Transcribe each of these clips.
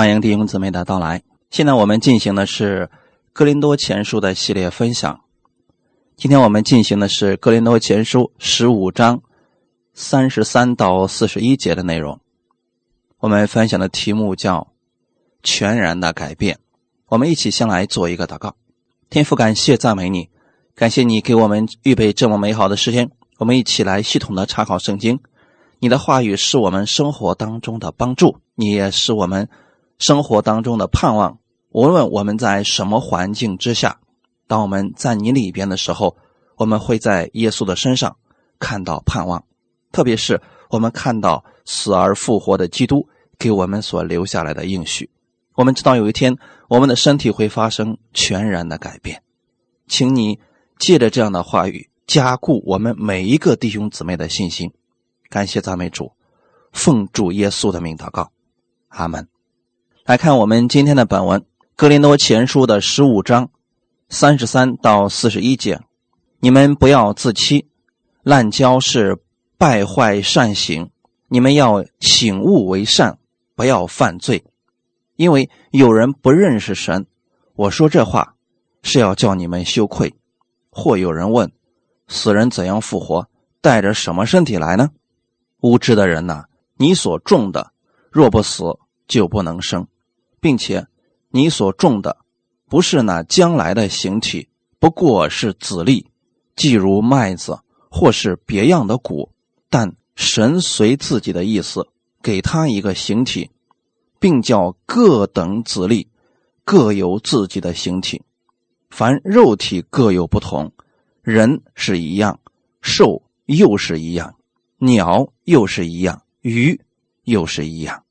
欢迎弟兄姊妹的到来。现在我们进行的是《哥林多前书》的系列分享。今天我们进行的是《哥林多前书》十五章三十三到四十一节的内容。我们分享的题目叫“全然的改变”。我们一起先来做一个祷告。天父，感谢赞美你，感谢你给我们预备这么美好的时间。我们一起来系统的查考圣经。你的话语是我们生活当中的帮助，你也是我们。生活当中的盼望，无论我们在什么环境之下，当我们在你里边的时候，我们会在耶稣的身上看到盼望。特别是我们看到死而复活的基督给我们所留下来的应许，我们知道有一天我们的身体会发生全然的改变。请你借着这样的话语加固我们每一个弟兄姊妹的信心。感谢赞美主，奉主耶稣的名祷告，阿门。来看我们今天的本文《格林多前书》的十五章三十三到四十一节。你们不要自欺，滥交是败坏善行。你们要醒悟为善，不要犯罪，因为有人不认识神。我说这话是要叫你们羞愧。或有人问：死人怎样复活？带着什么身体来呢？无知的人呐，你所种的，若不死，就不能生。并且，你所种的不是那将来的形体，不过是籽粒，既如麦子或是别样的谷。但神随自己的意思，给他一个形体，并叫各等籽粒各有自己的形体。凡肉体各有不同，人是一样，兽又是一样，鸟又是一样，鱼又是一样，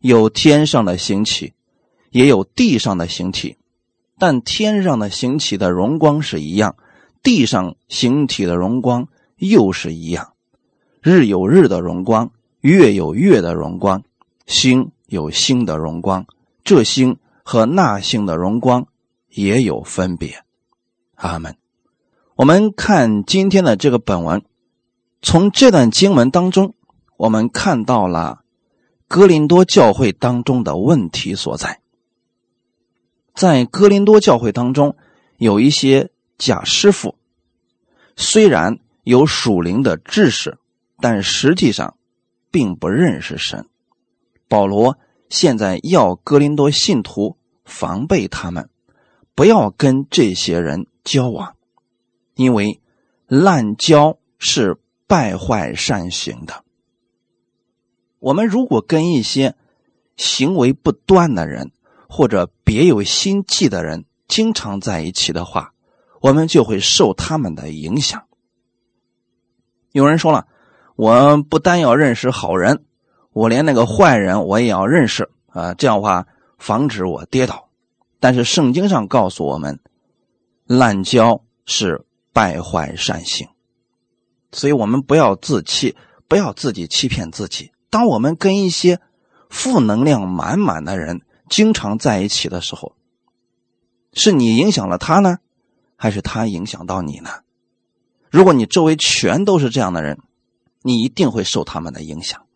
有天上的形体。也有地上的形体，但天上的形体的荣光是一样，地上形体的荣光又是一样。日有日的荣光，月有月的荣光，星有星的荣光，这星和那星的荣光也有分别。阿门。我们看今天的这个本文，从这段经文当中，我们看到了哥林多教会当中的问题所在。在哥林多教会当中，有一些假师傅，虽然有属灵的知识，但实际上并不认识神。保罗现在要哥林多信徒防备他们，不要跟这些人交往，因为滥交是败坏善行的。我们如果跟一些行为不端的人，或者别有心计的人经常在一起的话，我们就会受他们的影响。有人说了，我不单要认识好人，我连那个坏人我也要认识啊，这样的话防止我跌倒。但是圣经上告诉我们，滥交是败坏善行，所以我们不要自欺，不要自己欺骗自己。当我们跟一些负能量满满的人，经常在一起的时候，是你影响了他呢，还是他影响到你呢？如果你周围全都是这样的人，你一定会受他们的影响。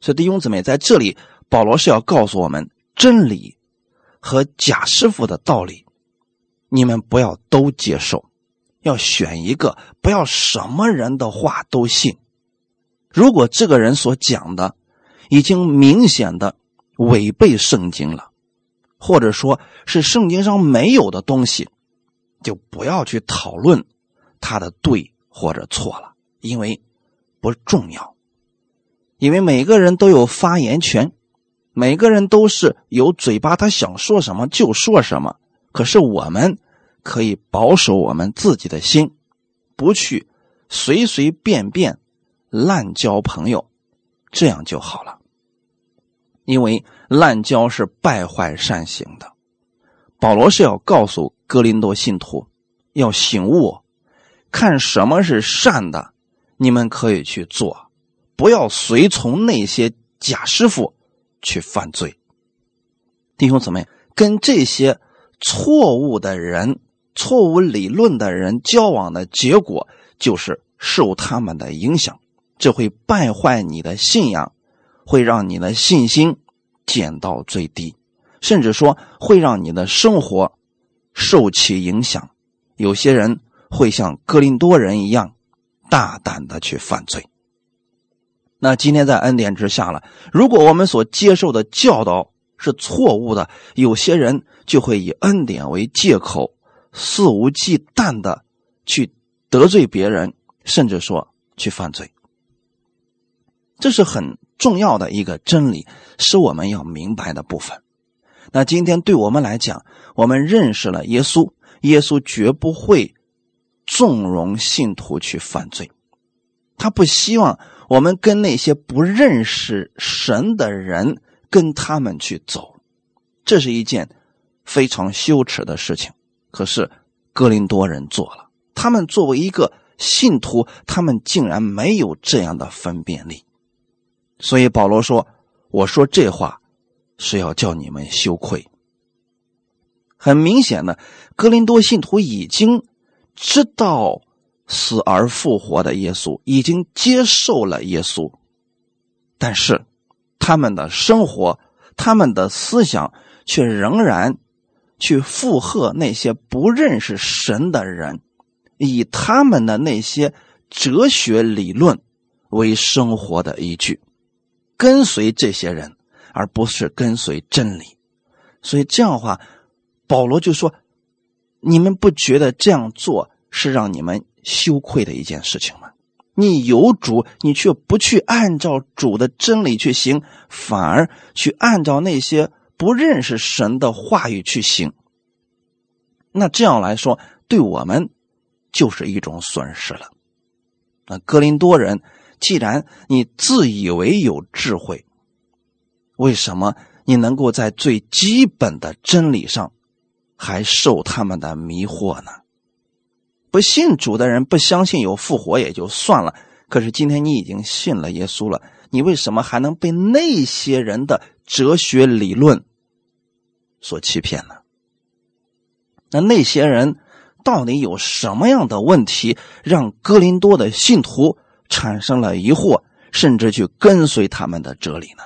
所以弟兄姊妹，在这里，保罗是要告诉我们真理和假师傅的道理，你们不要都接受，要选一个，不要什么人的话都信。如果这个人所讲的已经明显的。违背圣经了，或者说是圣经上没有的东西，就不要去讨论他的对或者错了，因为不重要。因为每个人都有发言权，每个人都是有嘴巴，他想说什么就说什么。可是我们可以保守我们自己的心，不去随随便便滥交朋友，这样就好了。因为滥交是败坏善行的，保罗是要告诉哥林多信徒要醒悟，看什么是善的，你们可以去做，不要随从那些假师傅去犯罪。弟兄姊妹，跟这些错误的人、错误理论的人交往的结果，就是受他们的影响，这会败坏你的信仰。会让你的信心减到最低，甚至说会让你的生活受其影响。有些人会像哥林多人一样，大胆的去犯罪。那今天在恩典之下了，如果我们所接受的教导是错误的，有些人就会以恩典为借口，肆无忌惮的去得罪别人，甚至说去犯罪。这是很重要的一个真理，是我们要明白的部分。那今天对我们来讲，我们认识了耶稣，耶稣绝不会纵容信徒去犯罪，他不希望我们跟那些不认识神的人跟他们去走，这是一件非常羞耻的事情。可是哥林多人做了，他们作为一个信徒，他们竟然没有这样的分辨力。所以保罗说：“我说这话是要叫你们羞愧。”很明显的，格林多信徒已经知道死而复活的耶稣，已经接受了耶稣，但是他们的生活、他们的思想却仍然去附和那些不认识神的人，以他们的那些哲学理论为生活的依据。跟随这些人，而不是跟随真理，所以这样的话，保罗就说：“你们不觉得这样做是让你们羞愧的一件事情吗？你有主，你却不去按照主的真理去行，反而去按照那些不认识神的话语去行。那这样来说，对我们就是一种损失了。那哥林多人。”既然你自以为有智慧，为什么你能够在最基本的真理上还受他们的迷惑呢？不信主的人不相信有复活也就算了，可是今天你已经信了耶稣了，你为什么还能被那些人的哲学理论所欺骗呢？那那些人到底有什么样的问题，让哥林多的信徒？产生了疑惑，甚至去跟随他们的哲理呢？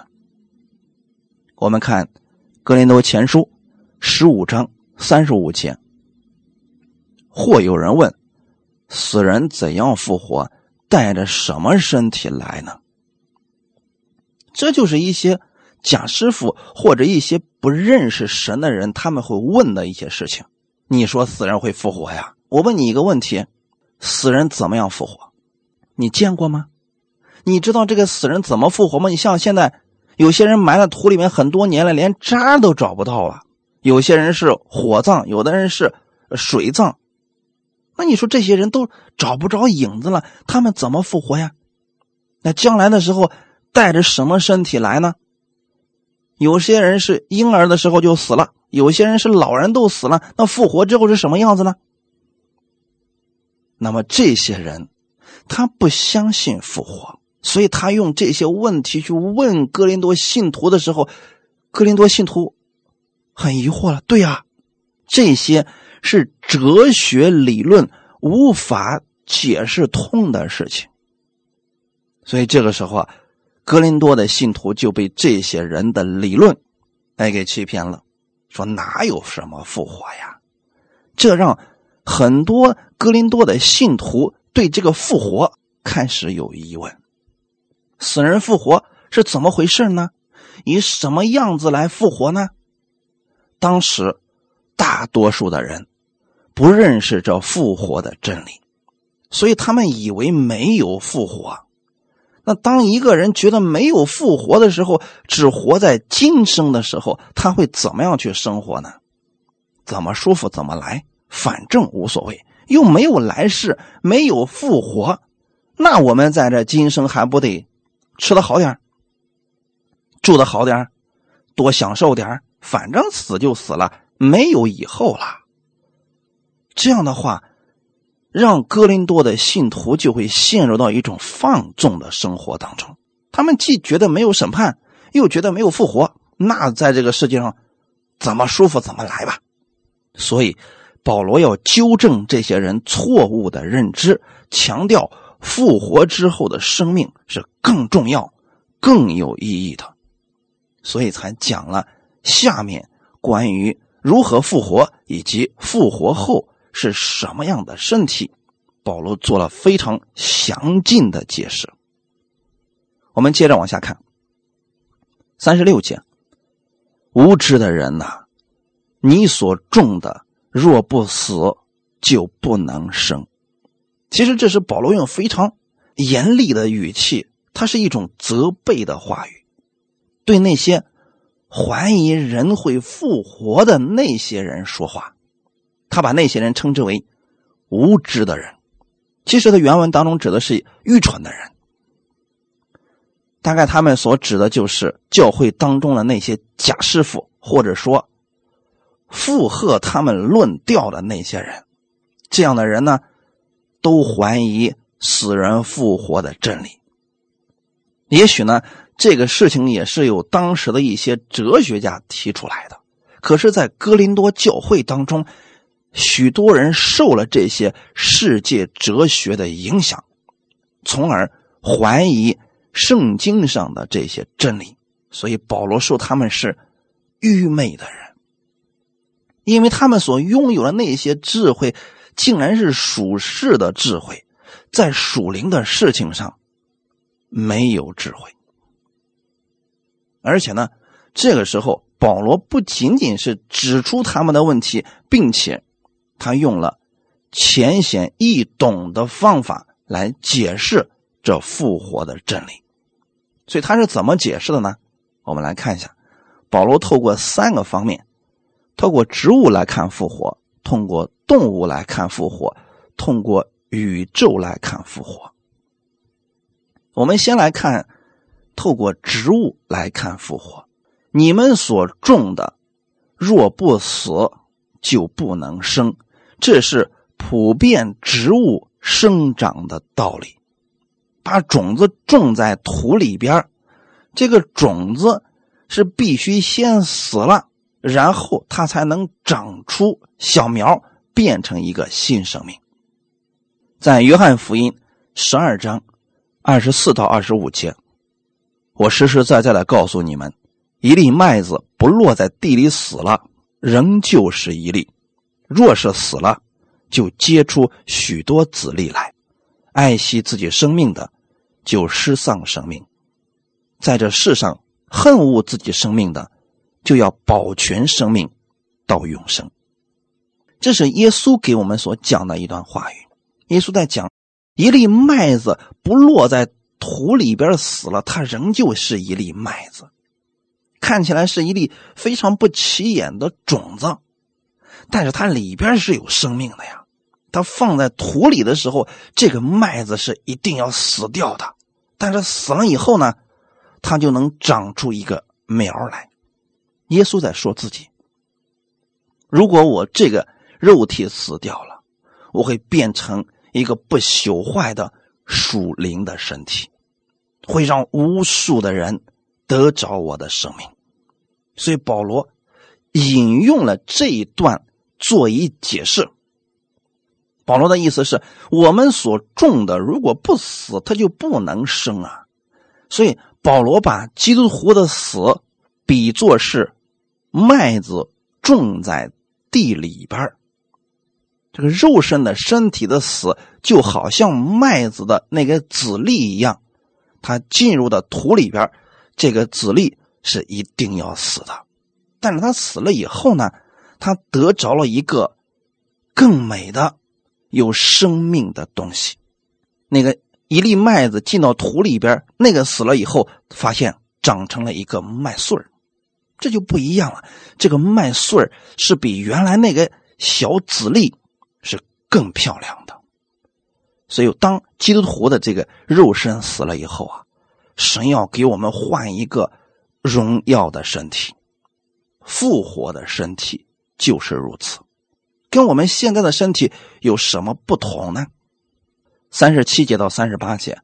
我们看《格林多前书》十五章三十五节，或有人问：死人怎样复活？带着什么身体来呢？这就是一些假师傅或者一些不认识神的人他们会问的一些事情。你说死人会复活呀？我问你一个问题：死人怎么样复活？你见过吗？你知道这个死人怎么复活吗？你像现在有些人埋在土里面很多年了，连渣都找不到了；有些人是火葬，有的人是水葬。那你说这些人都找不着影子了，他们怎么复活呀？那将来的时候带着什么身体来呢？有些人是婴儿的时候就死了，有些人是老人都死了，那复活之后是什么样子呢？那么这些人。他不相信复活，所以他用这些问题去问哥林多信徒的时候，哥林多信徒很疑惑了。对呀，这些是哲学理论无法解释通的事情。所以这个时候啊，哥林多的信徒就被这些人的理论哎给欺骗了，说哪有什么复活呀？这让很多哥林多的信徒。对这个复活开始有疑问，死人复活是怎么回事呢？以什么样子来复活呢？当时大多数的人不认识这复活的真理，所以他们以为没有复活。那当一个人觉得没有复活的时候，只活在今生的时候，他会怎么样去生活呢？怎么舒服怎么来，反正无所谓。又没有来世，没有复活，那我们在这今生还不得吃的好点住的好点多享受点反正死就死了，没有以后了。这样的话，让哥林多的信徒就会陷入到一种放纵的生活当中。他们既觉得没有审判，又觉得没有复活，那在这个世界上怎么舒服怎么来吧。所以。保罗要纠正这些人错误的认知，强调复活之后的生命是更重要、更有意义的，所以才讲了下面关于如何复活以及复活后是什么样的身体，保罗做了非常详尽的解释。我们接着往下看，三十六节，无知的人呐，你所种的若不死，就不能生。其实这是保罗用非常严厉的语气，它是一种责备的话语，对那些怀疑人会复活的那些人说话。他把那些人称之为无知的人，其实他原文当中指的是愚蠢的人。大概他们所指的就是教会当中的那些假师傅，或者说附和他们论调的那些人。这样的人呢？都怀疑死人复活的真理。也许呢，这个事情也是由当时的一些哲学家提出来的。可是，在哥林多教会当中，许多人受了这些世界哲学的影响，从而怀疑圣经上的这些真理。所以，保罗说他们是愚昧的人，因为他们所拥有的那些智慧。竟然是属世的智慧，在属灵的事情上没有智慧。而且呢，这个时候保罗不仅仅是指出他们的问题，并且他用了浅显易懂的方法来解释这复活的真理。所以他是怎么解释的呢？我们来看一下，保罗透过三个方面，透过植物来看复活。通过动物来看复活，通过宇宙来看复活。我们先来看，透过植物来看复活。你们所种的，若不死，就不能生。这是普遍植物生长的道理。把种子种在土里边，这个种子是必须先死了。然后它才能长出小苗，变成一个新生命。在约翰福音十二章二十四到二十五节，我实实在在的告诉你们：一粒麦子不落在地里死了，仍旧是一粒；若是死了，就结出许多子粒来。爱惜自己生命的，就失丧生命；在这世上恨恶自己生命的。就要保全生命到永生，这是耶稣给我们所讲的一段话语。耶稣在讲，一粒麦子不落在土里边死了，它仍旧是一粒麦子，看起来是一粒非常不起眼的种子，但是它里边是有生命的呀。它放在土里的时候，这个麦子是一定要死掉的，但是死了以后呢，它就能长出一个苗来。耶稣在说自己：“如果我这个肉体死掉了，我会变成一个不朽坏的属灵的身体，会让无数的人得着我的生命。”所以保罗引用了这一段做一解释。保罗的意思是我们所种的，如果不死，它就不能生啊。所以保罗把基督徒的死比作是。麦子种在地里边这个肉身的身体的死，就好像麦子的那个籽粒一样，它进入的土里边这个籽粒是一定要死的。但是它死了以后呢，它得着了一个更美的、有生命的东西。那个一粒麦子进到土里边，那个死了以后，发现长成了一个麦穗儿。这就不一样了，这个麦穗是比原来那个小籽粒是更漂亮的。所以，当基督徒的这个肉身死了以后啊，神要给我们换一个荣耀的身体，复活的身体就是如此。跟我们现在的身体有什么不同呢？三十七节到三十八节，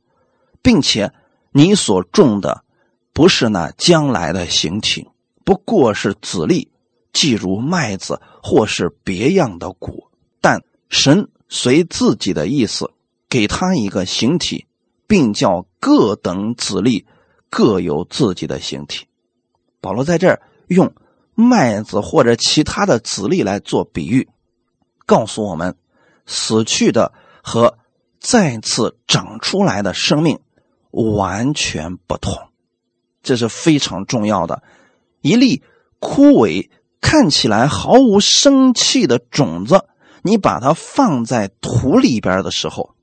并且你所种的不是那将来的形体。不过是籽粒，即如麦子或是别样的谷，但神随自己的意思给他一个形体，并叫各等籽粒各有自己的形体。保罗在这儿用麦子或者其他的籽粒来做比喻，告诉我们死去的和再次长出来的生命完全不同，这是非常重要的。一粒枯萎、看起来毫无生气的种子，你把它放在土里边的时候，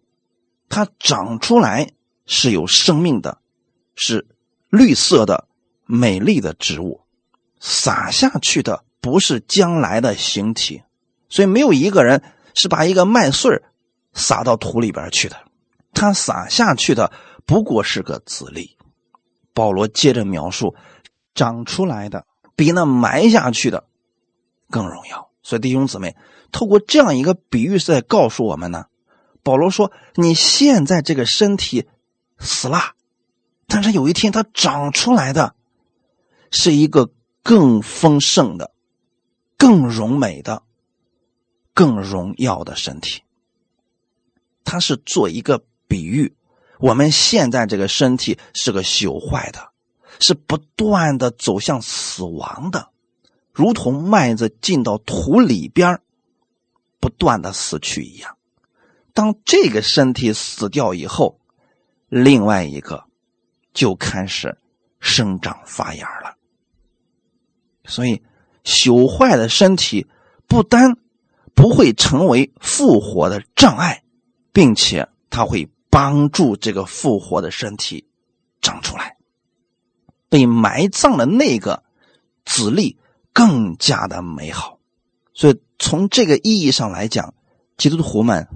它长出来是有生命的，是绿色的、美丽的植物。撒下去的不是将来的形体，所以没有一个人是把一个麦穗撒到土里边去的。他撒下去的不过是个籽粒。保罗接着描述，长出来的比那埋下去的更荣耀。所以弟兄姊妹，透过这样一个比喻是在告诉我们呢。保罗说：“你现在这个身体死了，但是有一天它长出来的是一个。”更丰盛的、更荣美的、更荣耀的身体，它是做一个比喻。我们现在这个身体是个朽坏的，是不断的走向死亡的，如同麦子进到土里边不断的死去一样。当这个身体死掉以后，另外一个就开始生长发芽了。所以，朽坏的身体不单不会成为复活的障碍，并且它会帮助这个复活的身体长出来。被埋葬的那个子粒更加的美好。所以，从这个意义上来讲，基督徒们，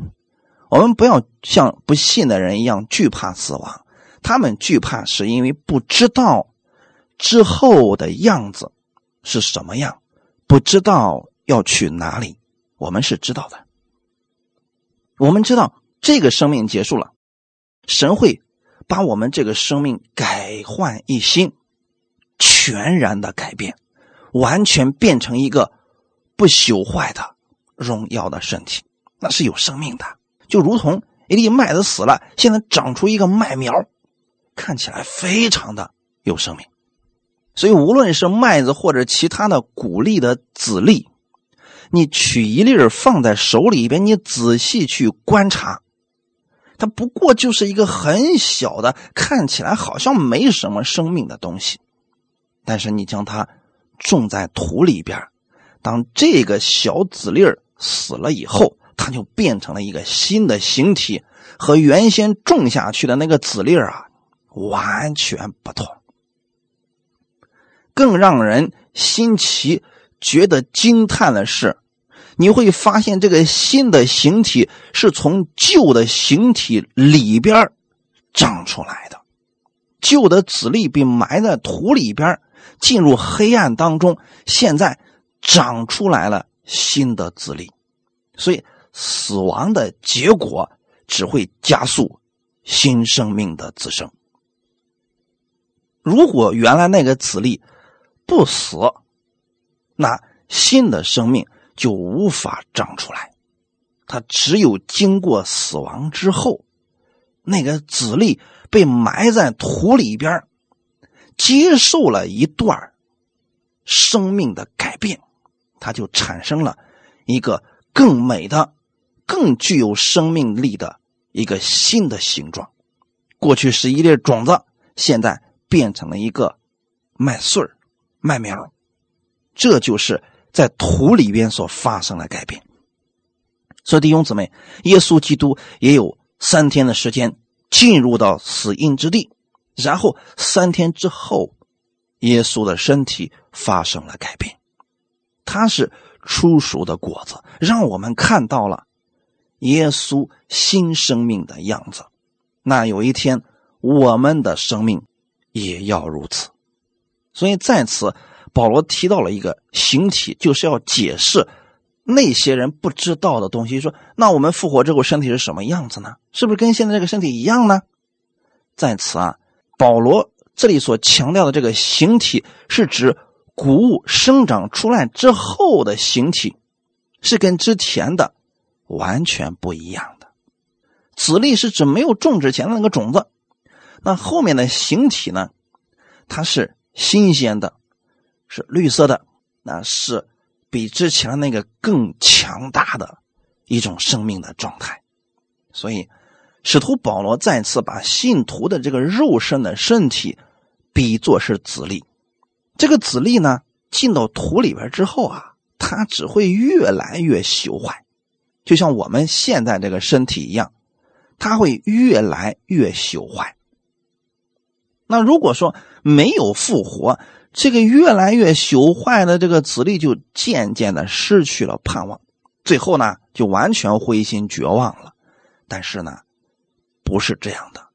我们不要像不信的人一样惧怕死亡。他们惧怕是因为不知道之后的样子。是什么样？不知道要去哪里。我们是知道的。我们知道这个生命结束了，神会把我们这个生命改换一新，全然的改变，完全变成一个不朽坏的荣耀的身体。那是有生命的，就如同一粒麦子死了，现在长出一个麦苗，看起来非常的有生命。所以，无论是麦子或者其他的谷粒的籽粒，你取一粒放在手里边，你仔细去观察，它不过就是一个很小的，看起来好像没什么生命的东西。但是你将它种在土里边，当这个小籽粒死了以后，它就变成了一个新的形体，和原先种下去的那个籽粒啊完全不同。更让人新奇、觉得惊叹的是，你会发现这个新的形体是从旧的形体里边长出来的。旧的籽粒被埋在土里边，进入黑暗当中，现在长出来了新的子粒。所以，死亡的结果只会加速新生命的滋生。如果原来那个子粒，不死，那新的生命就无法长出来。它只有经过死亡之后，那个子粒被埋在土里边，接受了一段生命的改变，它就产生了一个更美的、更具有生命力的一个新的形状。过去是一粒种子，现在变成了一个麦穗。麦苗，这就是在土里边所发生的改变。所以弟兄姊妹，耶稣基督也有三天的时间进入到死荫之地，然后三天之后，耶稣的身体发生了改变。他是出熟的果子，让我们看到了耶稣新生命的样子。那有一天，我们的生命也要如此。所以在此，保罗提到了一个形体，就是要解释那些人不知道的东西。说，那我们复活之后身体是什么样子呢？是不是跟现在这个身体一样呢？在此啊，保罗这里所强调的这个形体，是指谷物生长出来之后的形体，是跟之前的完全不一样的。籽粒是指没有种植前的那个种子，那后面的形体呢？它是。新鲜的，是绿色的，那是比之前那个更强大的一种生命的状态。所以，使徒保罗再次把信徒的这个肉身的身体比作是籽粒。这个籽粒呢，进到土里边之后啊，它只会越来越朽坏，就像我们现在这个身体一样，它会越来越朽坏。那如果说没有复活，这个越来越朽坏的这个子粒就渐渐的失去了盼望，最后呢，就完全灰心绝望了。但是呢，不是这样的。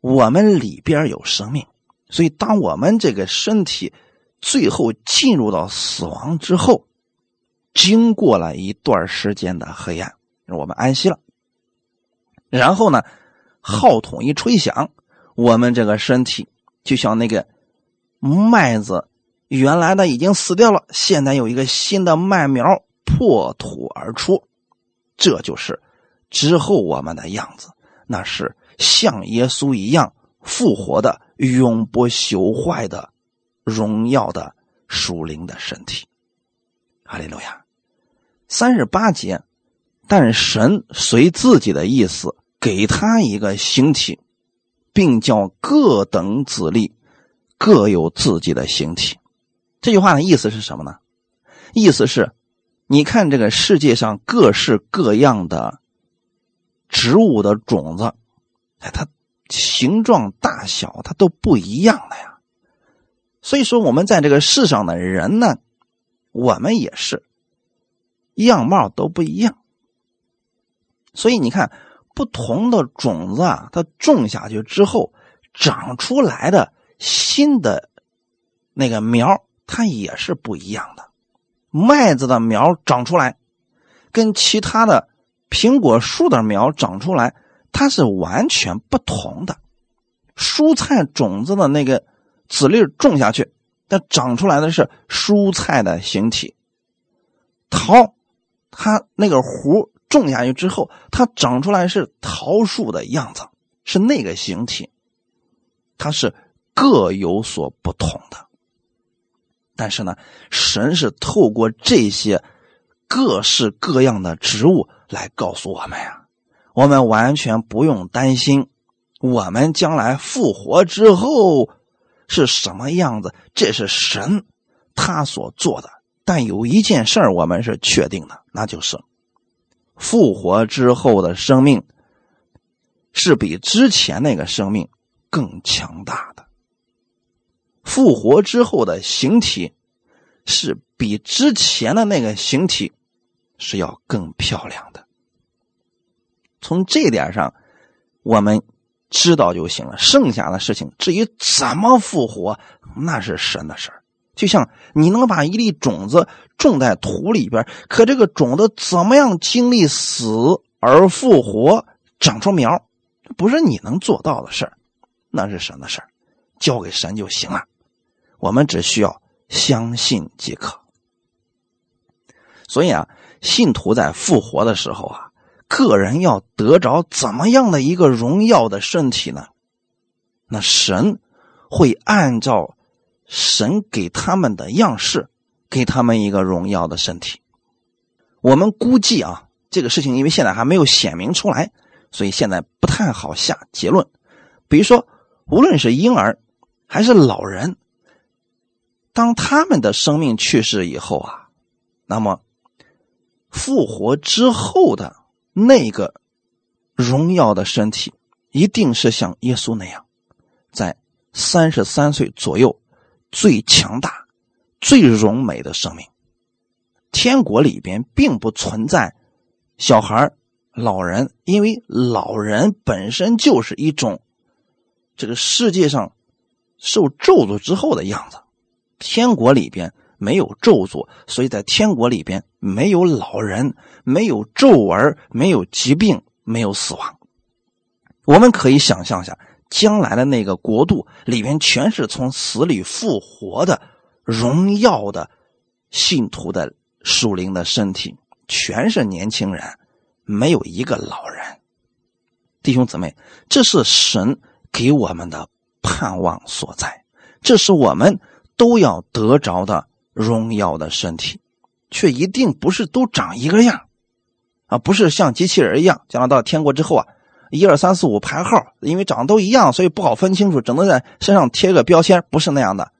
我们里边有生命，所以当我们这个身体最后进入到死亡之后，经过了一段时间的黑暗，我们安息了。然后呢，号筒一吹响，我们这个身体就像那个麦子，原来的已经死掉了，现在有一个新的麦苗破土而出，这就是。之后我们的样子，那是像耶稣一样复活的、永不朽坏的、荣耀的属灵的身体。哈利路亚。三十八节，但神随自己的意思给他一个形体，并叫各等子粒各有自己的形体。这句话的意思是什么呢？意思是，你看这个世界上各式各样的。植物的种子，哎，它形状大小它都不一样的呀。所以说，我们在这个世上的人呢，我们也是样貌都不一样。所以你看，不同的种子啊，它种下去之后长出来的新的那个苗，它也是不一样的。麦子的苗长出来，跟其他的。苹果树的苗长出来，它是完全不同的。蔬菜种子的那个籽粒种下去，它长出来的是蔬菜的形体。桃，它那个核种下去之后，它长出来是桃树的样子，是那个形体。它是各有所不同的。但是呢，神是透过这些各式各样的植物。来告诉我们呀，我们完全不用担心，我们将来复活之后是什么样子，这是神他所做的。但有一件事我们是确定的，那就是复活之后的生命是比之前那个生命更强大的，复活之后的形体是比之前的那个形体。是要更漂亮的。从这点上，我们知道就行了。剩下的事情，至于怎么复活，那是神的事儿。就像你能把一粒种子种在土里边，可这个种子怎么样经历死而复活，长出苗，不是你能做到的事儿，那是神的事儿，交给神就行了。我们只需要相信即可。所以啊。信徒在复活的时候啊，个人要得着怎么样的一个荣耀的身体呢？那神会按照神给他们的样式，给他们一个荣耀的身体。我们估计啊，这个事情因为现在还没有显明出来，所以现在不太好下结论。比如说，无论是婴儿还是老人，当他们的生命去世以后啊，那么。复活之后的那个荣耀的身体，一定是像耶稣那样，在三十三岁左右最强大、最荣美的生命。天国里边并不存在小孩、老人，因为老人本身就是一种这个世界上受咒诅之后的样子。天国里边。没有咒诅，所以在天国里边没有老人，没有皱纹，没有疾病，没有死亡。我们可以想象一下，将来的那个国度里边全是从死里复活的荣耀的信徒的属灵的身体，全是年轻人，没有一个老人。弟兄姊妹，这是神给我们的盼望所在，这是我们都要得着的。荣耀的身体，却一定不是都长一个样啊！不是像机器人一样，将来到天国之后啊，一二三四五排号，因为长得都一样，所以不好分清楚，只能在身上贴个标签，不是那样的。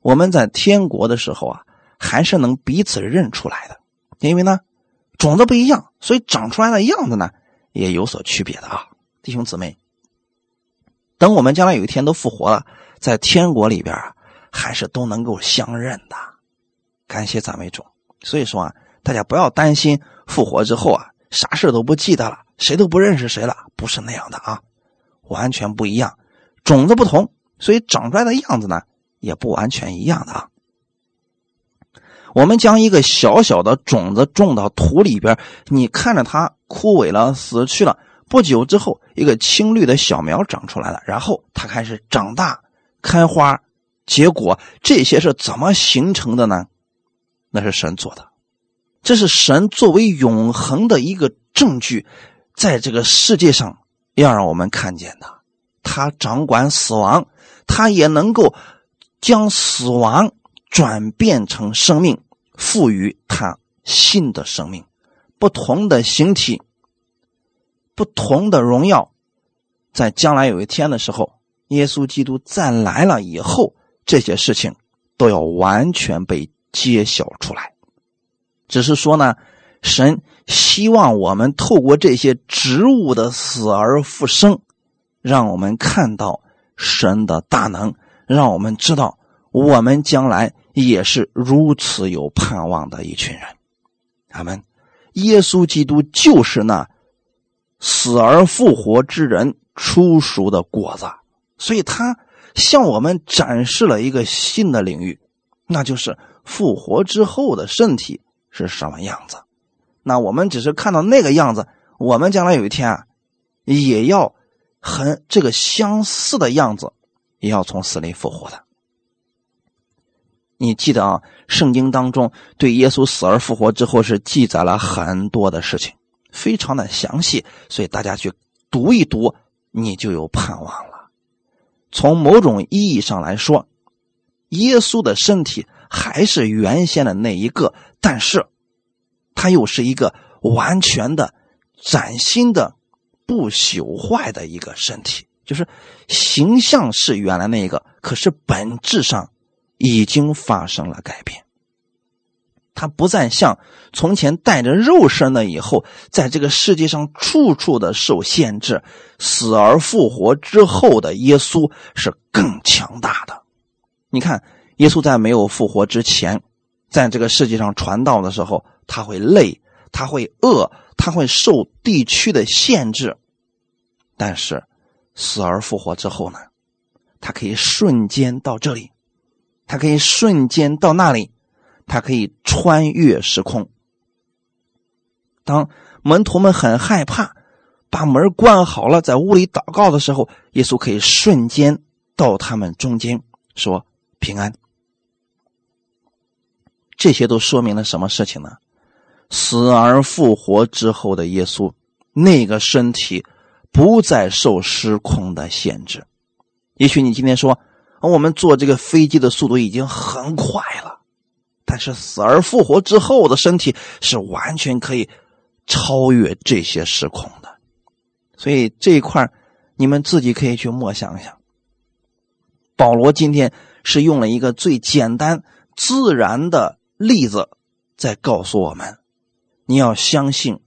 我们在天国的时候啊，还是能彼此认出来的，因为呢，种子不一样，所以长出来的样子呢也有所区别的啊，弟兄姊妹。等我们将来有一天都复活了，在天国里边啊，还是都能够相认的。感谢赞美主。所以说啊，大家不要担心复活之后啊，啥事都不记得了，谁都不认识谁了，不是那样的啊，完全不一样。种子不同，所以长出来的样子呢，也不完全一样的啊。我们将一个小小的种子种到土里边，你看着它枯萎了，死去了。不久之后，一个青绿的小苗长出来了，然后它开始长大、开花、结果。这些是怎么形成的呢？那是神做的，这是神作为永恒的一个证据，在这个世界上要让我们看见的。他掌管死亡，他也能够将死亡转变成生命，赋予他新的生命，不同的形体。不同的荣耀，在将来有一天的时候，耶稣基督再来了以后，这些事情都要完全被揭晓出来。只是说呢，神希望我们透过这些植物的死而复生，让我们看到神的大能，让我们知道我们将来也是如此有盼望的一群人。阿门。耶稣基督就是那。死而复活之人出熟的果子，所以他向我们展示了一个新的领域，那就是复活之后的身体是什么样子。那我们只是看到那个样子，我们将来有一天啊，也要和这个相似的样子，也要从死里复活的。你记得啊，圣经当中对耶稣死而复活之后是记载了很多的事情。非常的详细，所以大家去读一读，你就有盼望了。从某种意义上来说，耶稣的身体还是原先的那一个，但是，他又是一个完全的、崭新的、不朽坏的一个身体，就是形象是原来那一个，可是本质上已经发生了改变。他不再像从前带着肉身的，以后在这个世界上处处的受限制。死而复活之后的耶稣是更强大的。你看，耶稣在没有复活之前，在这个世界上传道的时候，他会累，他会饿，他会受地区的限制。但是死而复活之后呢，他可以瞬间到这里，他可以瞬间到那里。他可以穿越时空。当门徒们很害怕，把门关好了，在屋里祷告的时候，耶稣可以瞬间到他们中间，说平安。这些都说明了什么事情呢？死而复活之后的耶稣，那个身体不再受时空的限制。也许你今天说，我们坐这个飞机的速度已经很快了。但是死而复活之后的身体是完全可以超越这些时空的，所以这一块你们自己可以去默想一想。保罗今天是用了一个最简单自然的例子，在告诉我们：你要相信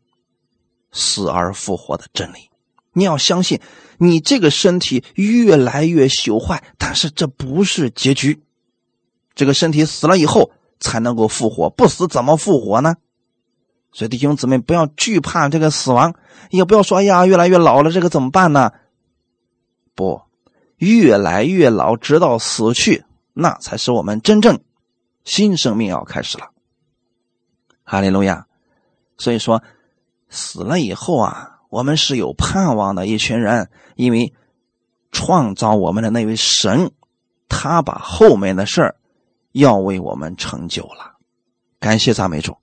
死而复活的真理，你要相信你这个身体越来越朽坏，但是这不是结局，这个身体死了以后。才能够复活，不死怎么复活呢？所以弟兄姊妹不要惧怕这个死亡，也不要说哎呀越来越老了，这个怎么办呢？不，越来越老，直到死去，那才是我们真正新生命要开始了。哈利路亚！所以说，死了以后啊，我们是有盼望的一群人，因为创造我们的那位神，他把后面的事儿。要为我们成就了，感谢赞美主。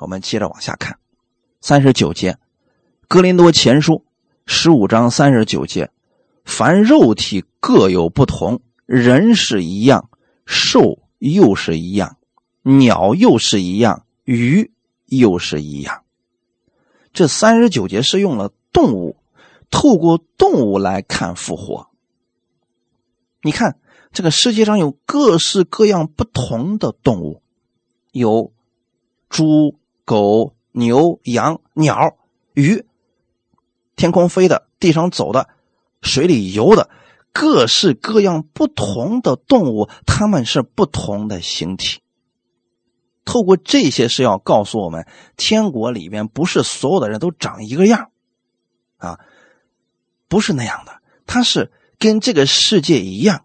我们接着往下看，三十九节，《哥林多前书》十五章三十九节：凡肉体各有不同，人是一样，受又是一样，鸟又是一样，鱼又是一样。这三十九节是用了动物，透过动物来看复活。你看，这个世界上有各式各样不同的动物，有猪、狗、牛、羊、鸟、鱼，天空飞的，地上走的，水里游的。各式各样不同的动物，它们是不同的形体。透过这些是要告诉我们，天国里边不是所有的人都长一个样，啊，不是那样的。它是跟这个世界一样，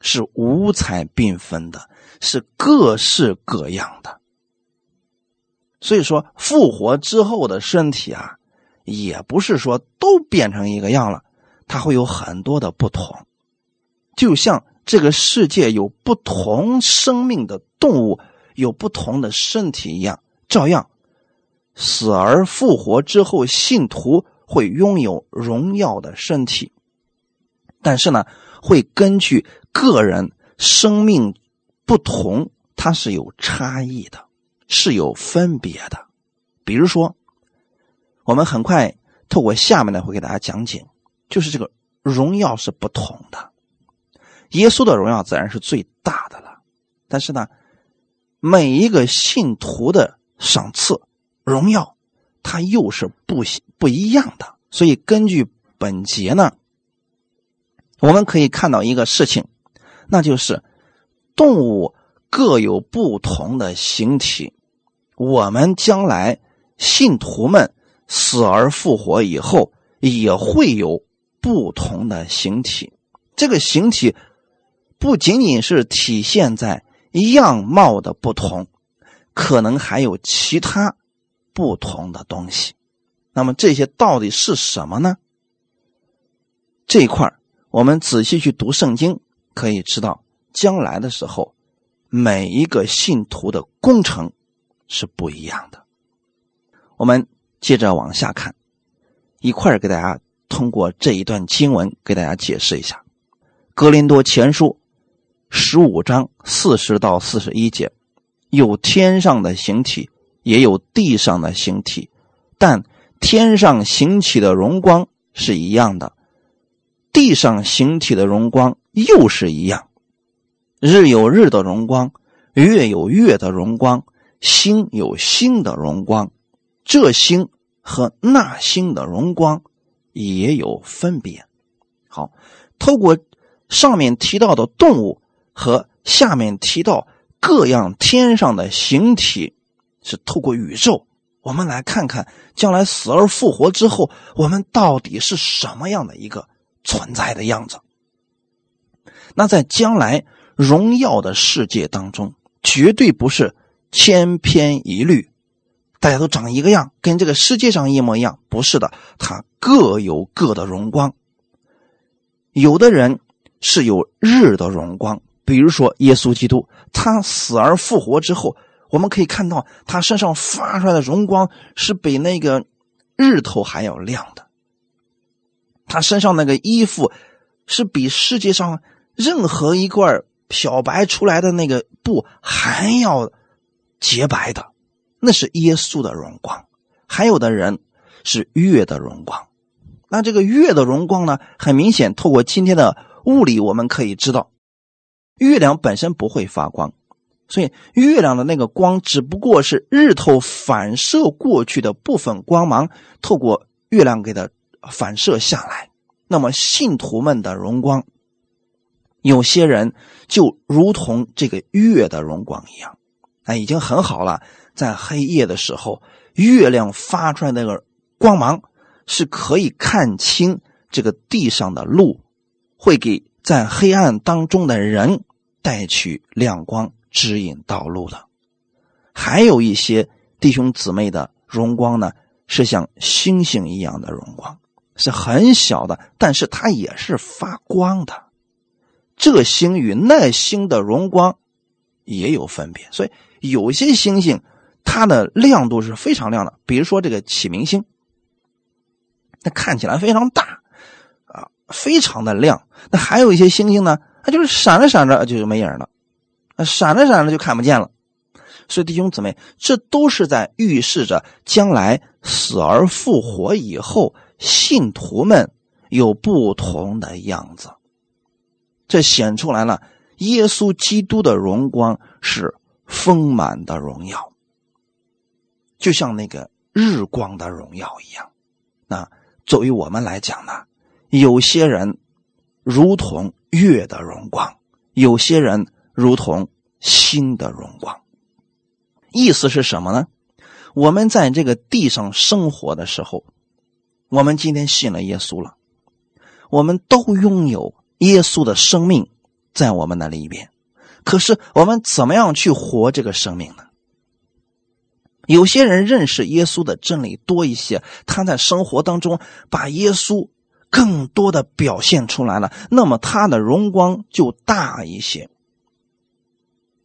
是五彩缤纷的，是各式各样的。所以说，复活之后的身体啊，也不是说都变成一个样了。它会有很多的不同，就像这个世界有不同生命的动物，有不同的身体一样，照样死而复活之后，信徒会拥有荣耀的身体。但是呢，会根据个人生命不同，它是有差异的，是有分别的。比如说，我们很快透过下面呢会给大家讲解。就是这个荣耀是不同的，耶稣的荣耀自然是最大的了。但是呢，每一个信徒的赏赐荣耀，它又是不不一样的。所以根据本节呢，我们可以看到一个事情，那就是动物各有不同的形体。我们将来信徒们死而复活以后，也会有。不同的形体，这个形体不仅仅是体现在样貌的不同，可能还有其他不同的东西。那么这些到底是什么呢？这一块我们仔细去读圣经，可以知道将来的时候，每一个信徒的工程是不一样的。我们接着往下看，一块给大家。通过这一段经文给大家解释一下，《格林多前书》十五章四十到四十一节，有天上的形体，也有地上的形体，但天上形体的荣光是一样的，地上形体的荣光又是一样。日有日的荣光，月有月的荣光，星有星的荣光，这星和那星的荣光。也有分别。好，透过上面提到的动物和下面提到各样天上的形体，是透过宇宙，我们来看看将来死而复活之后，我们到底是什么样的一个存在的样子。那在将来荣耀的世界当中，绝对不是千篇一律。大家都长一个样，跟这个世界上一模一样？不是的，它各有各的荣光。有的人是有日的荣光，比如说耶稣基督，他死而复活之后，我们可以看到他身上发出来的荣光是比那个日头还要亮的。他身上那个衣服是比世界上任何一块漂白出来的那个布还要洁白的。那是耶稣的荣光，还有的人是月的荣光。那这个月的荣光呢？很明显，透过今天的物理，我们可以知道，月亮本身不会发光，所以月亮的那个光只不过是日头反射过去的部分光芒，透过月亮给它反射下来。那么信徒们的荣光，有些人就如同这个月的荣光一样，那已经很好了。在黑夜的时候，月亮发出来那个光芒是可以看清这个地上的路，会给在黑暗当中的人带去亮光，指引道路的。还有一些弟兄姊妹的荣光呢，是像星星一样的荣光，是很小的，但是它也是发光的。这星与那星的荣光也有分别，所以有些星星。它的亮度是非常亮的，比如说这个启明星，它看起来非常大，啊，非常的亮。那还有一些星星呢，它就是闪着闪着就没影了，闪着闪着就看不见了。所以弟兄姊妹，这都是在预示着将来死而复活以后，信徒们有不同的样子。这显出来了，耶稣基督的荣光是丰满的荣耀，就像那个日光的荣耀一样。那作为我们来讲呢，有些人如同月的荣光，有些人如同星的荣光。意思是什么呢？我们在这个地上生活的时候，我们今天信了耶稣了，我们都拥有耶稣的生命在我们的里边。可是我们怎么样去活这个生命呢？有些人认识耶稣的真理多一些，他在生活当中把耶稣更多的表现出来了，那么他的荣光就大一些。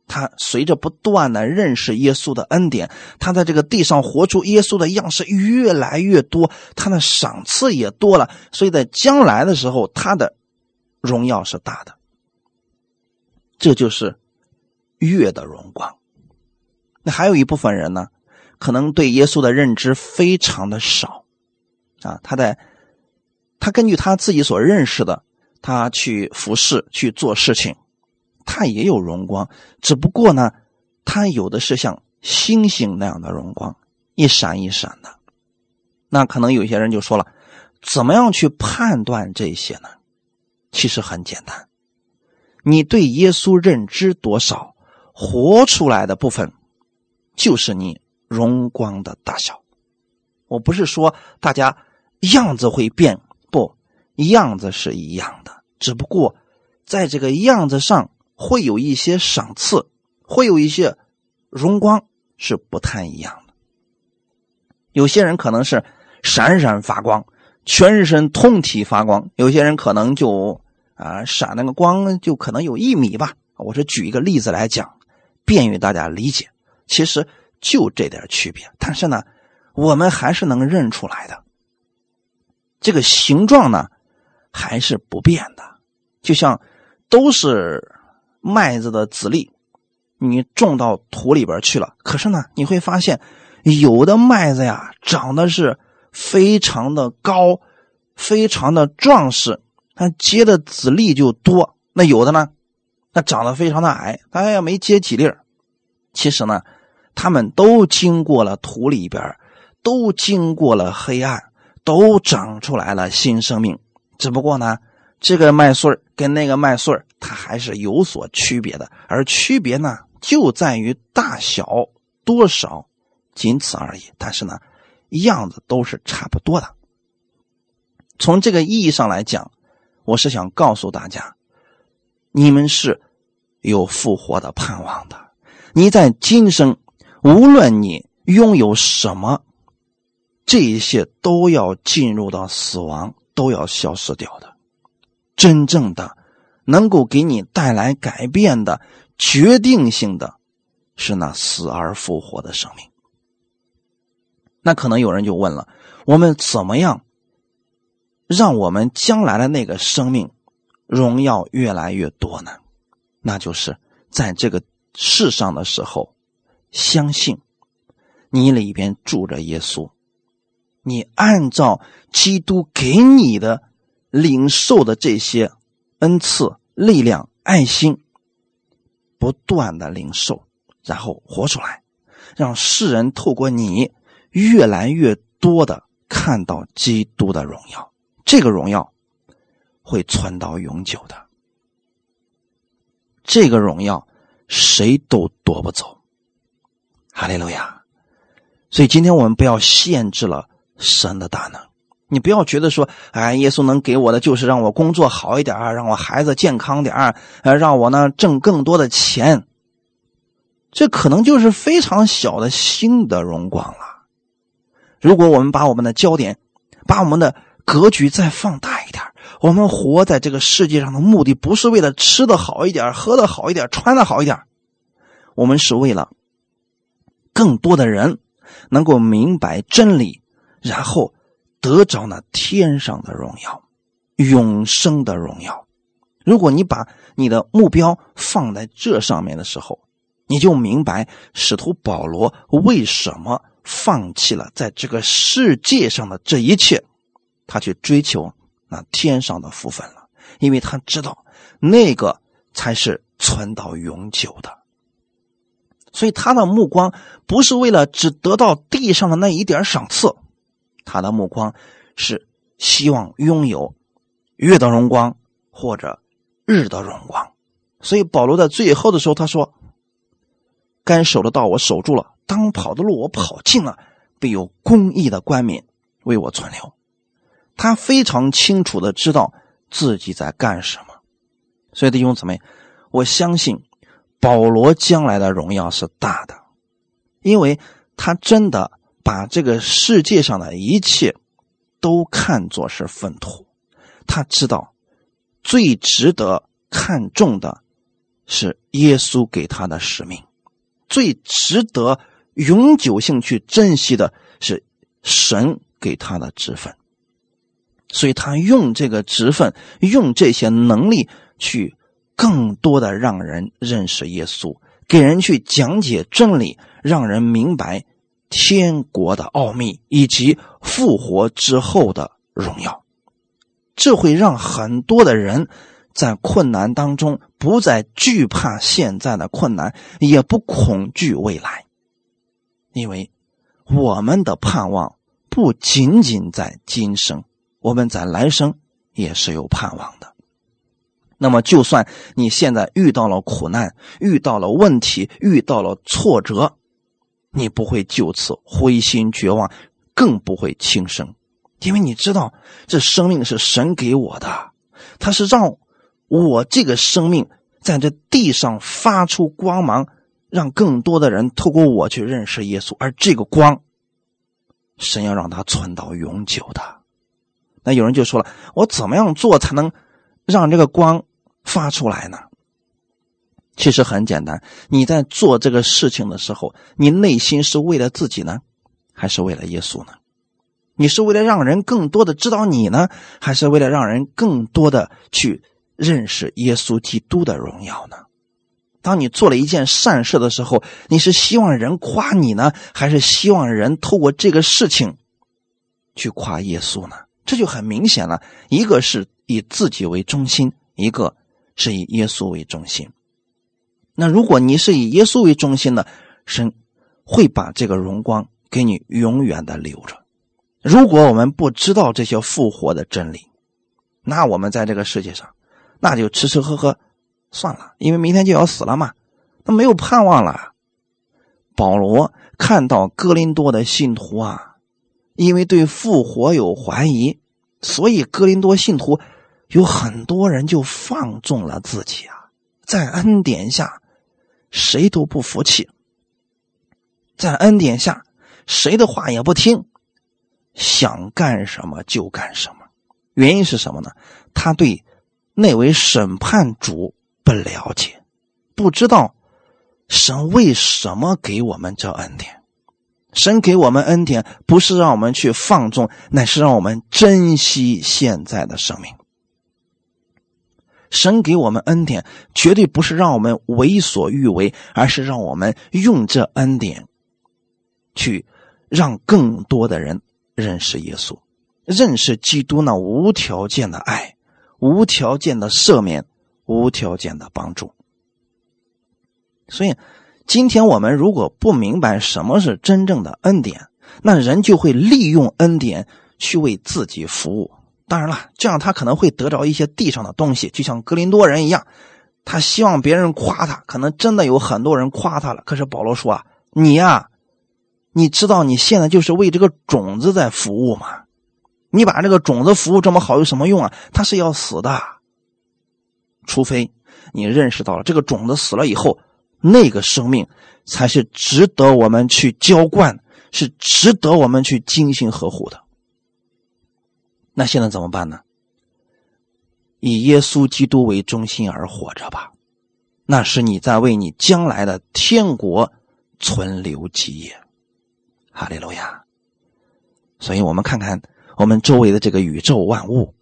他随着不断的认识耶稣的恩典，他在这个地上活出耶稣的样式越来越多，他的赏赐也多了，所以在将来的时候，他的荣耀是大的。这就是月的荣光。那还有一部分人呢，可能对耶稣的认知非常的少啊，他在他根据他自己所认识的，他去服侍去做事情。他也有荣光，只不过呢，他有的是像星星那样的荣光，一闪一闪的。那可能有些人就说了，怎么样去判断这些呢？其实很简单，你对耶稣认知多少，活出来的部分，就是你荣光的大小。我不是说大家样子会变，不，样子是一样的，只不过在这个样子上。会有一些赏赐，会有一些荣光是不太一样的。有些人可能是闪闪发光，全身通体发光；有些人可能就啊闪那个光就可能有一米吧。我是举一个例子来讲，便于大家理解。其实就这点区别，但是呢，我们还是能认出来的。这个形状呢还是不变的，就像都是。麦子的籽粒，你种到土里边去了。可是呢，你会发现，有的麦子呀，长得是非常的高，非常的壮实，那结的籽粒就多。那有的呢，那长得非常的矮，它也没结几粒其实呢，它们都经过了土里边，都经过了黑暗，都长出来了新生命。只不过呢。这个麦穗跟那个麦穗它还是有所区别的，而区别呢，就在于大小多少，仅此而已。但是呢，样子都是差不多的。从这个意义上来讲，我是想告诉大家，你们是有复活的盼望的。你在今生，无论你拥有什么，这一切都要进入到死亡，都要消失掉的。真正的能够给你带来改变的、决定性的，是那死而复活的生命。那可能有人就问了：我们怎么样让我们将来的那个生命荣耀越来越多呢？那就是在这个世上的时候，相信你里边住着耶稣，你按照基督给你的。领受的这些恩赐、力量、爱心，不断的领受，然后活出来，让世人透过你越来越多的看到基督的荣耀。这个荣耀会传到永久的，这个荣耀谁都夺不走。哈利路亚！所以今天我们不要限制了神的大能。你不要觉得说，哎，耶稣能给我的就是让我工作好一点让我孩子健康点呃，让我呢挣更多的钱。这可能就是非常小的新的荣光了。如果我们把我们的焦点，把我们的格局再放大一点，我们活在这个世界上的目的不是为了吃的好一点、喝的好一点、穿的好一点，我们是为了更多的人能够明白真理，然后。得着那天上的荣耀，永生的荣耀，如果你把你的目标放在这上面的时候，你就明白使徒保罗为什么放弃了在这个世界上的这一切，他去追求那天上的福分了，因为他知道那个才是存到永久的。所以他的目光不是为了只得到地上的那一点赏赐，他的目光是希望拥有月的荣光或者日的荣光。所以保罗在最后的时候他说：“该守的道我守住了，当跑的路我跑尽了，必有公义的冠冕为我存留。”他非常清楚的知道自己在干什么。所以弟兄姊妹，我相信。保罗将来的荣耀是大的，因为他真的把这个世界上的一切都看作是粪土。他知道最值得看重的是耶稣给他的使命，最值得永久性去珍惜的是神给他的职分。所以他用这个职分，用这些能力去。更多的让人认识耶稣，给人去讲解真理，让人明白天国的奥秘以及复活之后的荣耀。这会让很多的人在困难当中不再惧怕现在的困难，也不恐惧未来，因为我们的盼望不仅仅在今生，我们在来生也是有盼望的。那么，就算你现在遇到了苦难，遇到了问题，遇到了挫折，你不会就此灰心绝望，更不会轻生，因为你知道，这生命是神给我的，他是让我这个生命在这地上发出光芒，让更多的人透过我去认识耶稣，而这个光，神要让它存到永久的。那有人就说了，我怎么样做才能让这个光？发出来呢？其实很简单，你在做这个事情的时候，你内心是为了自己呢，还是为了耶稣呢？你是为了让人更多的知道你呢，还是为了让人更多的去认识耶稣基督的荣耀呢？当你做了一件善事的时候，你是希望人夸你呢，还是希望人透过这个事情去夸耶稣呢？这就很明显了，一个是以自己为中心，一个。是以耶稣为中心。那如果你是以耶稣为中心的，神会把这个荣光给你永远的留着。如果我们不知道这些复活的真理，那我们在这个世界上，那就吃吃喝喝算了，因为明天就要死了嘛，那没有盼望了。保罗看到哥林多的信徒啊，因为对复活有怀疑，所以哥林多信徒。有很多人就放纵了自己啊，在恩典下，谁都不服气；在恩典下，谁的话也不听，想干什么就干什么。原因是什么呢？他对那位审判主不了解，不知道神为什么给我们这恩典。神给我们恩典，不是让我们去放纵，乃是让我们珍惜现在的生命。神给我们恩典，绝对不是让我们为所欲为，而是让我们用这恩典，去让更多的人认识耶稣，认识基督那无条件的爱、无条件的赦免、无条件的帮助。所以，今天我们如果不明白什么是真正的恩典，那人就会利用恩典去为自己服务。当然了，这样他可能会得着一些地上的东西，就像格林多人一样，他希望别人夸他，可能真的有很多人夸他了。可是保罗说啊，你呀，你知道你现在就是为这个种子在服务吗？你把这个种子服务这么好有什么用啊？它是要死的，除非你认识到了这个种子死了以后，那个生命才是值得我们去浇灌，是值得我们去精心呵护的。那现在怎么办呢？以耶稣基督为中心而活着吧，那是你在为你将来的天国存留基业。哈利路亚！所以我们看看我们周围的这个宇宙万物，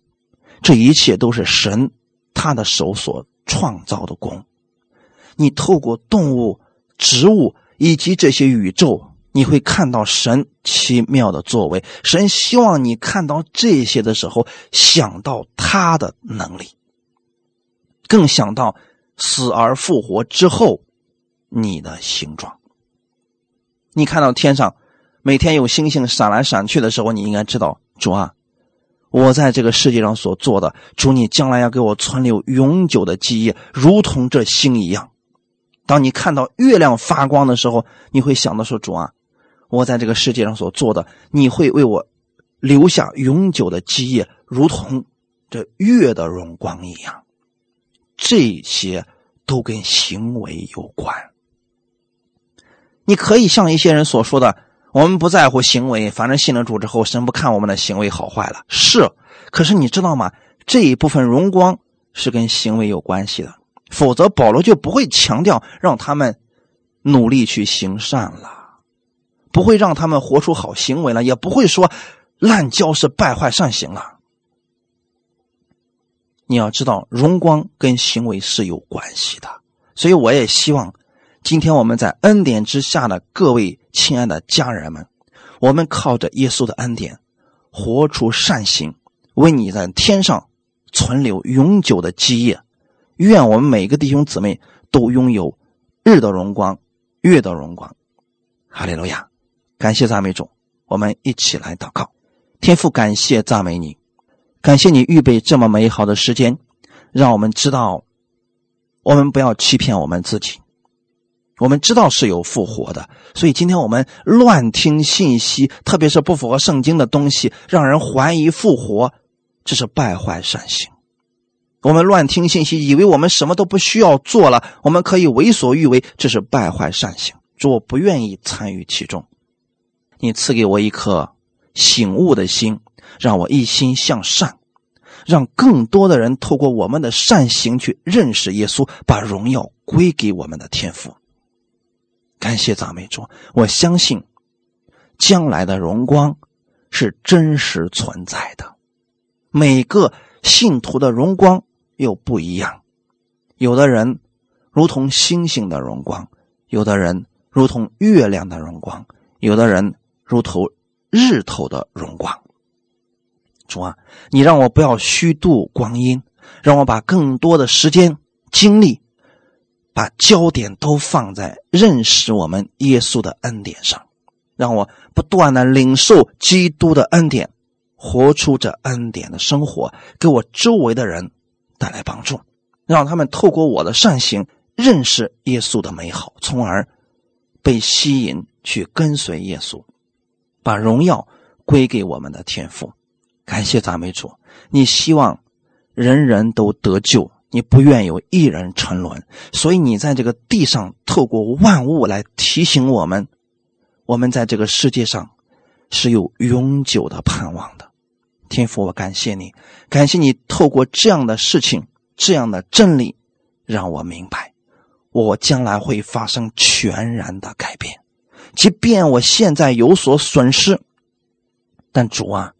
这一切都是神他的手所创造的功。你透过动物、植物以及这些宇宙，你会看到神奇妙的作为。神希望你看到这些的时候，想到他的能力，更想到死而复活之后你的形状。你看到天上每天有星星闪来闪去的时候，你应该知道主啊。我在这个世界上所做的，主，你将来要给我存留永久的记忆，如同这星一样。当你看到月亮发光的时候，你会想到说：“主啊，我在这个世界上所做的，你会为我留下永久的记忆，如同这月的荣光一样。”这些都跟行为有关。你可以像一些人所说的。我们不在乎行为，反正信了主之后，神不看我们的行为好坏了。是，可是你知道吗？这一部分荣光是跟行为有关系的，否则保罗就不会强调让他们努力去行善了，不会让他们活出好行为了，也不会说滥交是败坏善行了。你要知道，荣光跟行为是有关系的，所以我也希望。今天我们在恩典之下的各位亲爱的家人们，我们靠着耶稣的恩典，活出善行，为你在天上存留永久的基业。愿我们每个弟兄姊妹都拥有日的荣光，月的荣光。哈利路亚！感谢赞美主，我们一起来祷告。天父，感谢赞美你，感谢你预备这么美好的时间，让我们知道，我们不要欺骗我们自己。我们知道是有复活的，所以今天我们乱听信息，特别是不符合圣经的东西，让人怀疑复活，这是败坏善行。我们乱听信息，以为我们什么都不需要做了，我们可以为所欲为，这是败坏善行。主，我不愿意参与其中。你赐给我一颗醒悟的心，让我一心向善，让更多的人透过我们的善行去认识耶稣，把荣耀归给我们的天父。感谢赞美主，我相信将来的荣光是真实存在的。每个信徒的荣光又不一样，有的人如同星星的荣光，有的人如同月亮的荣光，有的人如同日头的荣光。主啊，你让我不要虚度光阴，让我把更多的时间精力。把焦点都放在认识我们耶稣的恩典上，让我不断的领受基督的恩典，活出这恩典的生活，给我周围的人带来帮助，让他们透过我的善行认识耶稣的美好，从而被吸引去跟随耶稣，把荣耀归给我们的天父。感谢赞美主，你希望人人都得救。你不愿有一人沉沦，所以你在这个地上透过万物来提醒我们，我们在这个世界上是有永久的盼望。天父，我感谢你，感谢你透过这样的事情、这样的真理，让我明白，我将来会发生全然的改变。即便我现在有所损失，但主啊，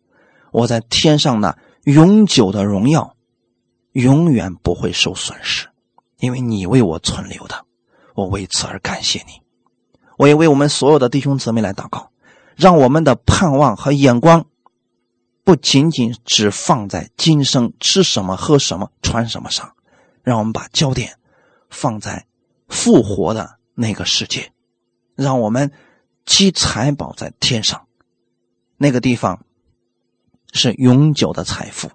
我在天上那永久的荣耀。永远不会受损失，因为你为我存留的，我为此而感谢你。我也为我们所有的弟兄姊妹来祷告，让我们的盼望和眼光不仅仅只放在今生吃什么、喝什么、穿什么上，让我们把焦点放在复活的那个世界，让我们积财宝在天上，那个地方是永久的财富，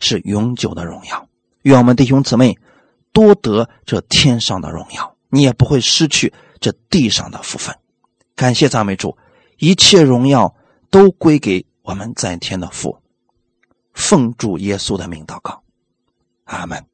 是永久的荣耀。愿我们弟兄姊妹多得这天上的荣耀，你也不会失去这地上的福分。感谢赞美主，一切荣耀都归给我们在天的父。奉主耶稣的名祷告，阿门。